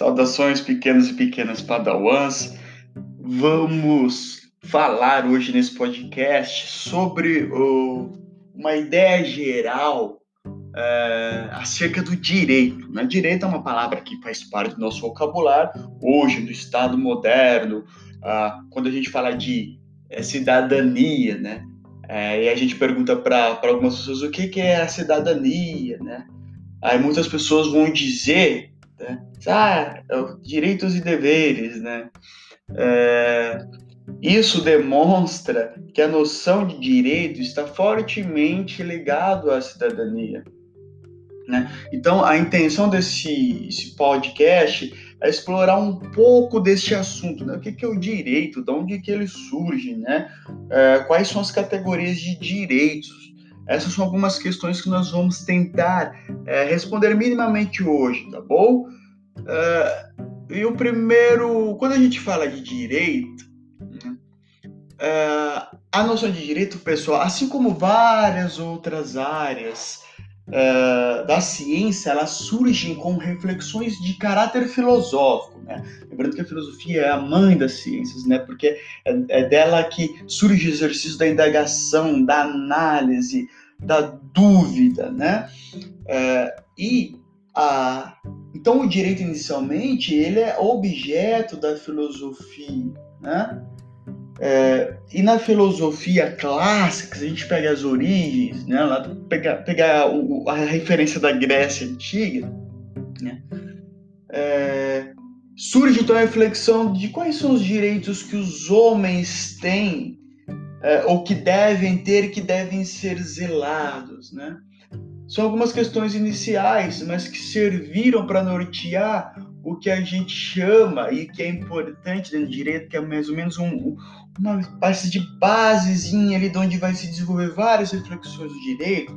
Saudações, pequenos e pequenas padawans. Vamos falar hoje nesse podcast sobre uh, uma ideia geral uh, acerca do direito. Né? Direito é uma palavra que faz parte do nosso vocabulário hoje, no Estado moderno, quando a gente fala de eh, cidadania, né? Eh, e a gente pergunta para algumas pessoas o que, que é a cidadania, né? Aí muitas pessoas vão dizer né? Ah, é direitos e deveres, né? É, isso demonstra que a noção de direito está fortemente ligado à cidadania. Né? Então, a intenção desse podcast é explorar um pouco deste assunto, né? O que, que é o direito, de onde que ele surge, né? É, quais são as categorias de direitos? Essas são algumas questões que nós vamos tentar é, responder minimamente hoje, tá bom? É, e o primeiro, quando a gente fala de direito, né, é, a noção de direito, pessoal, assim como várias outras áreas é, da ciência, elas surgem com reflexões de caráter filosófico, né? Lembrando que a filosofia é a mãe das ciências, né? Porque é, é dela que surge o exercício da indagação, da análise, da dúvida, né? É, e a, então o direito inicialmente ele é objeto da filosofia, né? É, e na filosofia clássica, se a gente pega as origens, né, lá pegar, pegar o, a referência da Grécia antiga, né, é, surge então a reflexão de quais são os direitos que os homens têm é, ou que devem ter, que devem ser zelados, né? São algumas questões iniciais, mas que serviram para nortear o que a gente chama e que é importante dentro do direito, que é mais ou menos um, uma espécie de basezinha ali de onde vai se desenvolver várias reflexões do direito,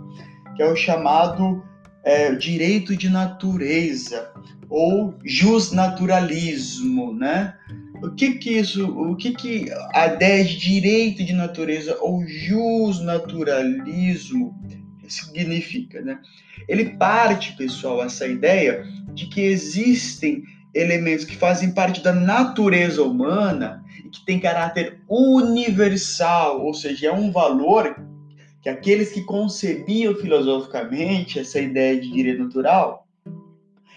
que é o chamado é, direito de natureza ou justnaturalismo, né? O que que isso, o que que a ideia de direito de natureza ou justnaturalismo significa, né? Ele parte, pessoal, essa ideia de que existem elementos que fazem parte da natureza humana e que têm caráter universal, ou seja, é um valor que aqueles que concebiam filosoficamente essa ideia de direito natural,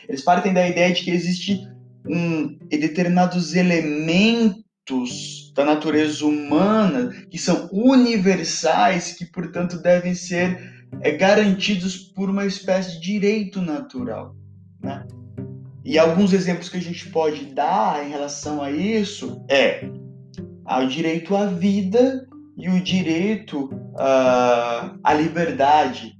eles partem da ideia de que existe um, determinados elementos da natureza humana que são universais, que portanto devem ser é, garantidos por uma espécie de direito natural. Né? E alguns exemplos que a gente pode dar em relação a isso é o direito à vida e o direito uh, à liberdade.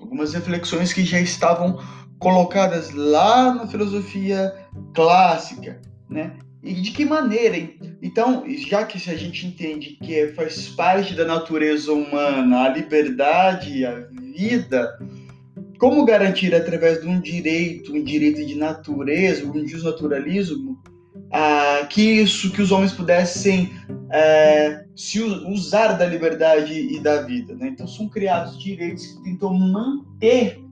Algumas reflexões que já estavam colocadas lá na filosofia clássica, né? E de que maneira? Então, já que a gente entende que faz parte da natureza humana a liberdade a vida, como garantir através de um direito, um direito de natureza, um desnaturalismo, ah, que isso, que os homens pudessem é, se usar da liberdade e da vida? Né? Então, são criados direitos que tentam manter,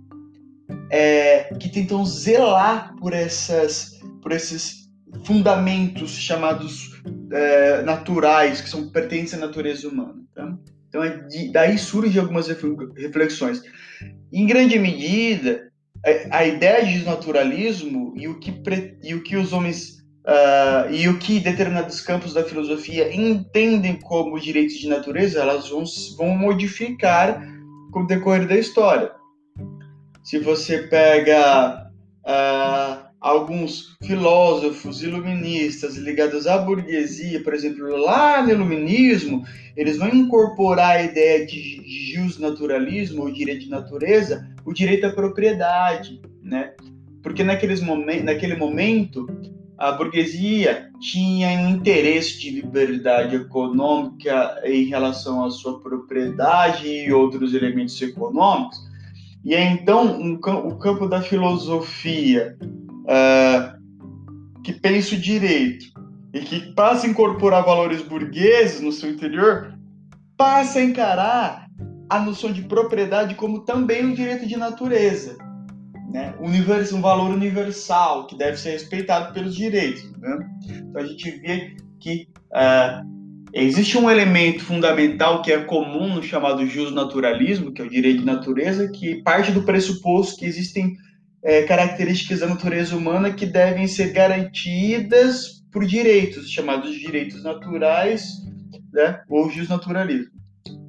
é, que tentam zelar por essas, por esses fundamentos chamados é, naturais, que são pertencem à natureza humana. Tá? Então, é de, daí surgem algumas reflexões. Em grande medida, é, a ideia de naturalismo e o que, e o que os homens uh, e o que determinados campos da filosofia entendem como direitos de natureza, elas vão, vão modificar com o decorrer da história. Se você pega uh, alguns filósofos iluministas ligados à burguesia, por exemplo, lá no iluminismo, eles vão incorporar a ideia de justnaturalismo, ou direito de natureza, o direito à propriedade, né? Porque naqueles momen naquele momento a burguesia tinha um interesse de liberdade econômica em relação à sua propriedade e outros elementos econômicos. E então um, o campo da filosofia uh, que pensa o direito e que passa a incorporar valores burgueses no seu interior, passa a encarar a noção de propriedade como também um direito de natureza. né, um valor universal que deve ser respeitado pelos direitos. Né? Então a gente vê que uh, existe um elemento fundamental que é comum no chamado naturalismo, que é o direito de natureza, que parte do pressuposto que existem é, características da natureza humana que devem ser garantidas por direitos, chamados direitos naturais, né, ou naturalismo.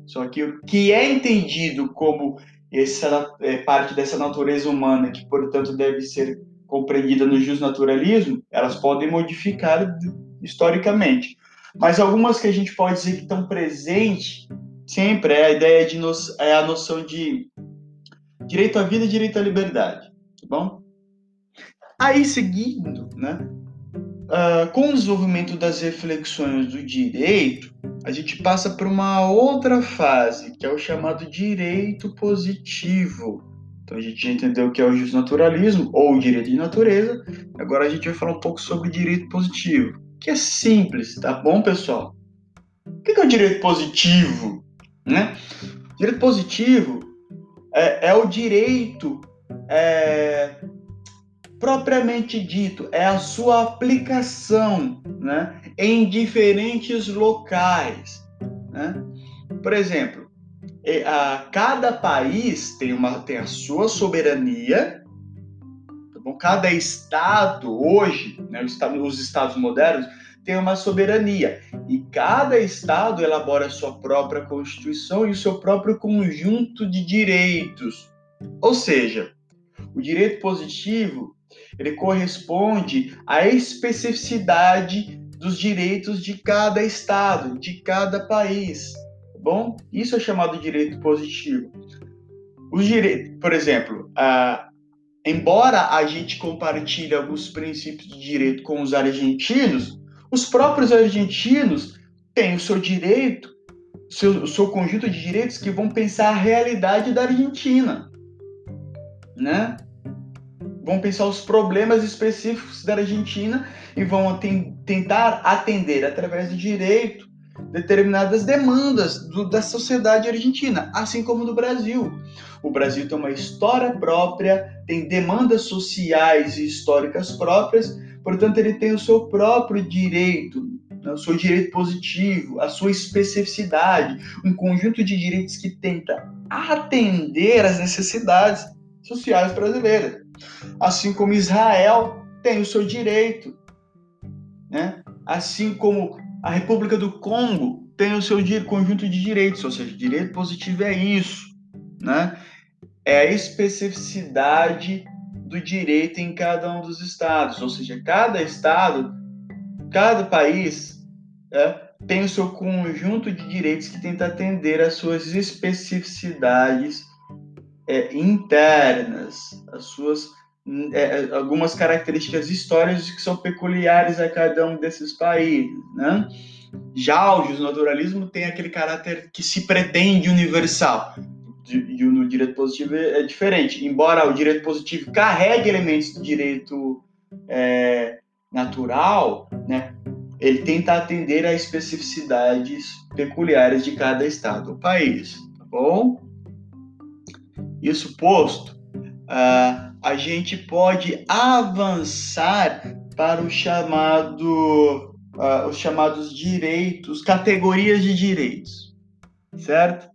Só que o que é entendido como essa é, parte dessa natureza humana, que portanto deve ser compreendida no justnaturalismo, elas podem modificar historicamente. Mas algumas que a gente pode dizer que estão presentes sempre é a ideia de no, é a noção de direito à vida e direito à liberdade, tá bom? Aí seguindo, né, uh, com o desenvolvimento das reflexões do direito, a gente passa para uma outra fase, que é o chamado direito positivo. Então a gente já entendeu o que é o justnaturalismo ou o direito de natureza. Agora a gente vai falar um pouco sobre o direito positivo, que é simples, tá bom, pessoal? O que é o direito positivo? Né? Direito positivo é, é o direito é, propriamente dito, é a sua aplicação né, em diferentes locais. Né? Por exemplo, a, cada país tem, uma, tem a sua soberania, bom? cada estado hoje, né, os estados modernos, tem uma soberania e cada estado elabora a sua própria constituição e o seu próprio conjunto de direitos. Ou seja, o direito positivo ele corresponde à especificidade dos direitos de cada estado, de cada país. Tá bom? Isso é chamado direito positivo. Os direitos, por exemplo, embora a gente compartilhe alguns princípios de direito com os argentinos, os próprios argentinos têm o seu direito, seu, o seu conjunto de direitos que vão pensar a realidade da Argentina, né? vão pensar os problemas específicos da Argentina e vão tentar atender através do direito determinadas demandas do, da sociedade argentina, assim como no Brasil. O Brasil tem uma história própria, tem demandas sociais e históricas próprias, portanto, ele tem o seu próprio direito, né, o seu direito positivo, a sua especificidade, um conjunto de direitos que tenta atender às necessidades sociais brasileiras. Assim como Israel tem o seu direito, né? assim como a República do Congo tem o seu conjunto de direitos, ou seja, direito positivo é isso, né? É a especificidade do direito em cada um dos estados, ou seja, cada estado, cada país é, tem o seu conjunto de direitos que tenta atender às suas especificidades é, internas, as suas é, é, algumas características históricas que são peculiares a cada um desses países, né? Já o naturalismo tem aquele caráter que se pretende universal. E no direito positivo é diferente. Embora o direito positivo carregue elementos do direito é, natural, né? Ele tenta atender a especificidades peculiares de cada estado ou país, tá bom? Isso posto, uh, a gente pode avançar para o chamado, uh, os chamados direitos, categorias de direitos, certo?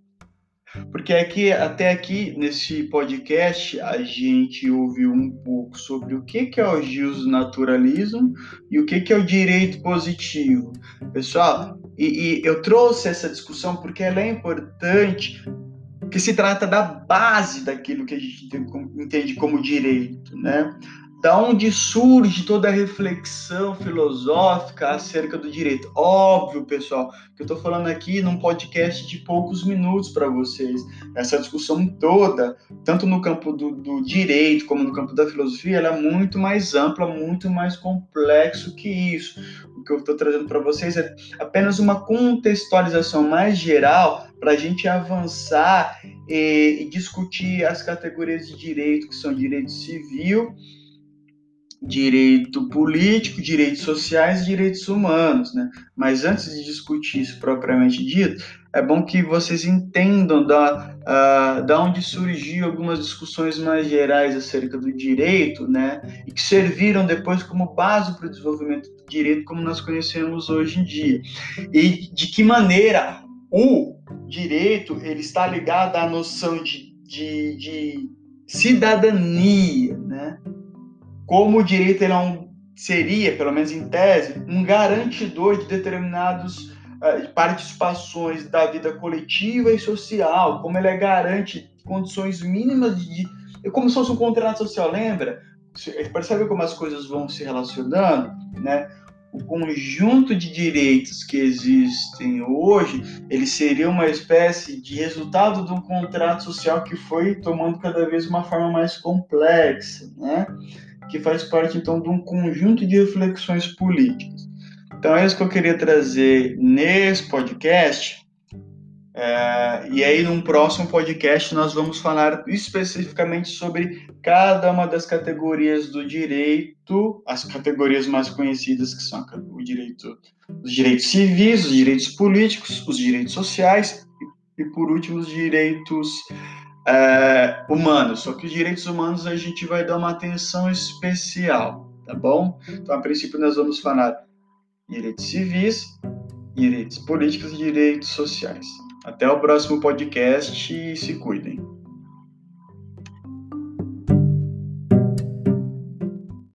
Porque aqui, até aqui, nesse podcast, a gente ouviu um pouco sobre o que, que é o naturalismo e o que, que é o direito positivo. Pessoal, e, e eu trouxe essa discussão porque ela é importante que se trata da base daquilo que a gente entende como direito, né? Da onde surge toda a reflexão filosófica acerca do direito. Óbvio, pessoal, que eu estou falando aqui num podcast de poucos minutos para vocês. Essa discussão toda, tanto no campo do, do, direito como no campo da filosofia, ela é muito mais ampla, muito mais complexo que isso. O que eu estou trazendo para vocês é apenas uma contextualização mais geral para a gente avançar e, e, discutir as categorias de direito, que são direito civil direito político, direitos sociais e direitos humanos, né? Mas antes de discutir isso propriamente dito, é bom que vocês entendam da, uh, da onde surgiu algumas discussões mais gerais acerca do direito, né? E que serviram depois como base para o desenvolvimento do direito como nós conhecemos hoje em dia. E de que maneira o direito ele está ligado à noção de, de, de cidadania, né? Como o direito ele é um, seria, pelo menos em tese, um garantidor de determinados uh, participações da vida coletiva e social, como ele é garante condições mínimas de, é como se fosse um contrato social, lembra? Percebe como as coisas vão se relacionando, né? o conjunto de direitos que existem hoje, ele seria uma espécie de resultado de um contrato social que foi tomando cada vez uma forma mais complexa, né? Que faz parte então de um conjunto de reflexões políticas. Então é isso que eu queria trazer nesse podcast é, e aí, num próximo podcast, nós vamos falar especificamente sobre cada uma das categorias do direito, as categorias mais conhecidas, que são o direito, os direitos civis, os direitos políticos, os direitos sociais e, e por último, os direitos é, humanos. Só que os direitos humanos a gente vai dar uma atenção especial, tá bom? Então, a princípio, nós vamos falar direitos civis, direitos políticos e direitos sociais. Até o próximo podcast e se cuidem.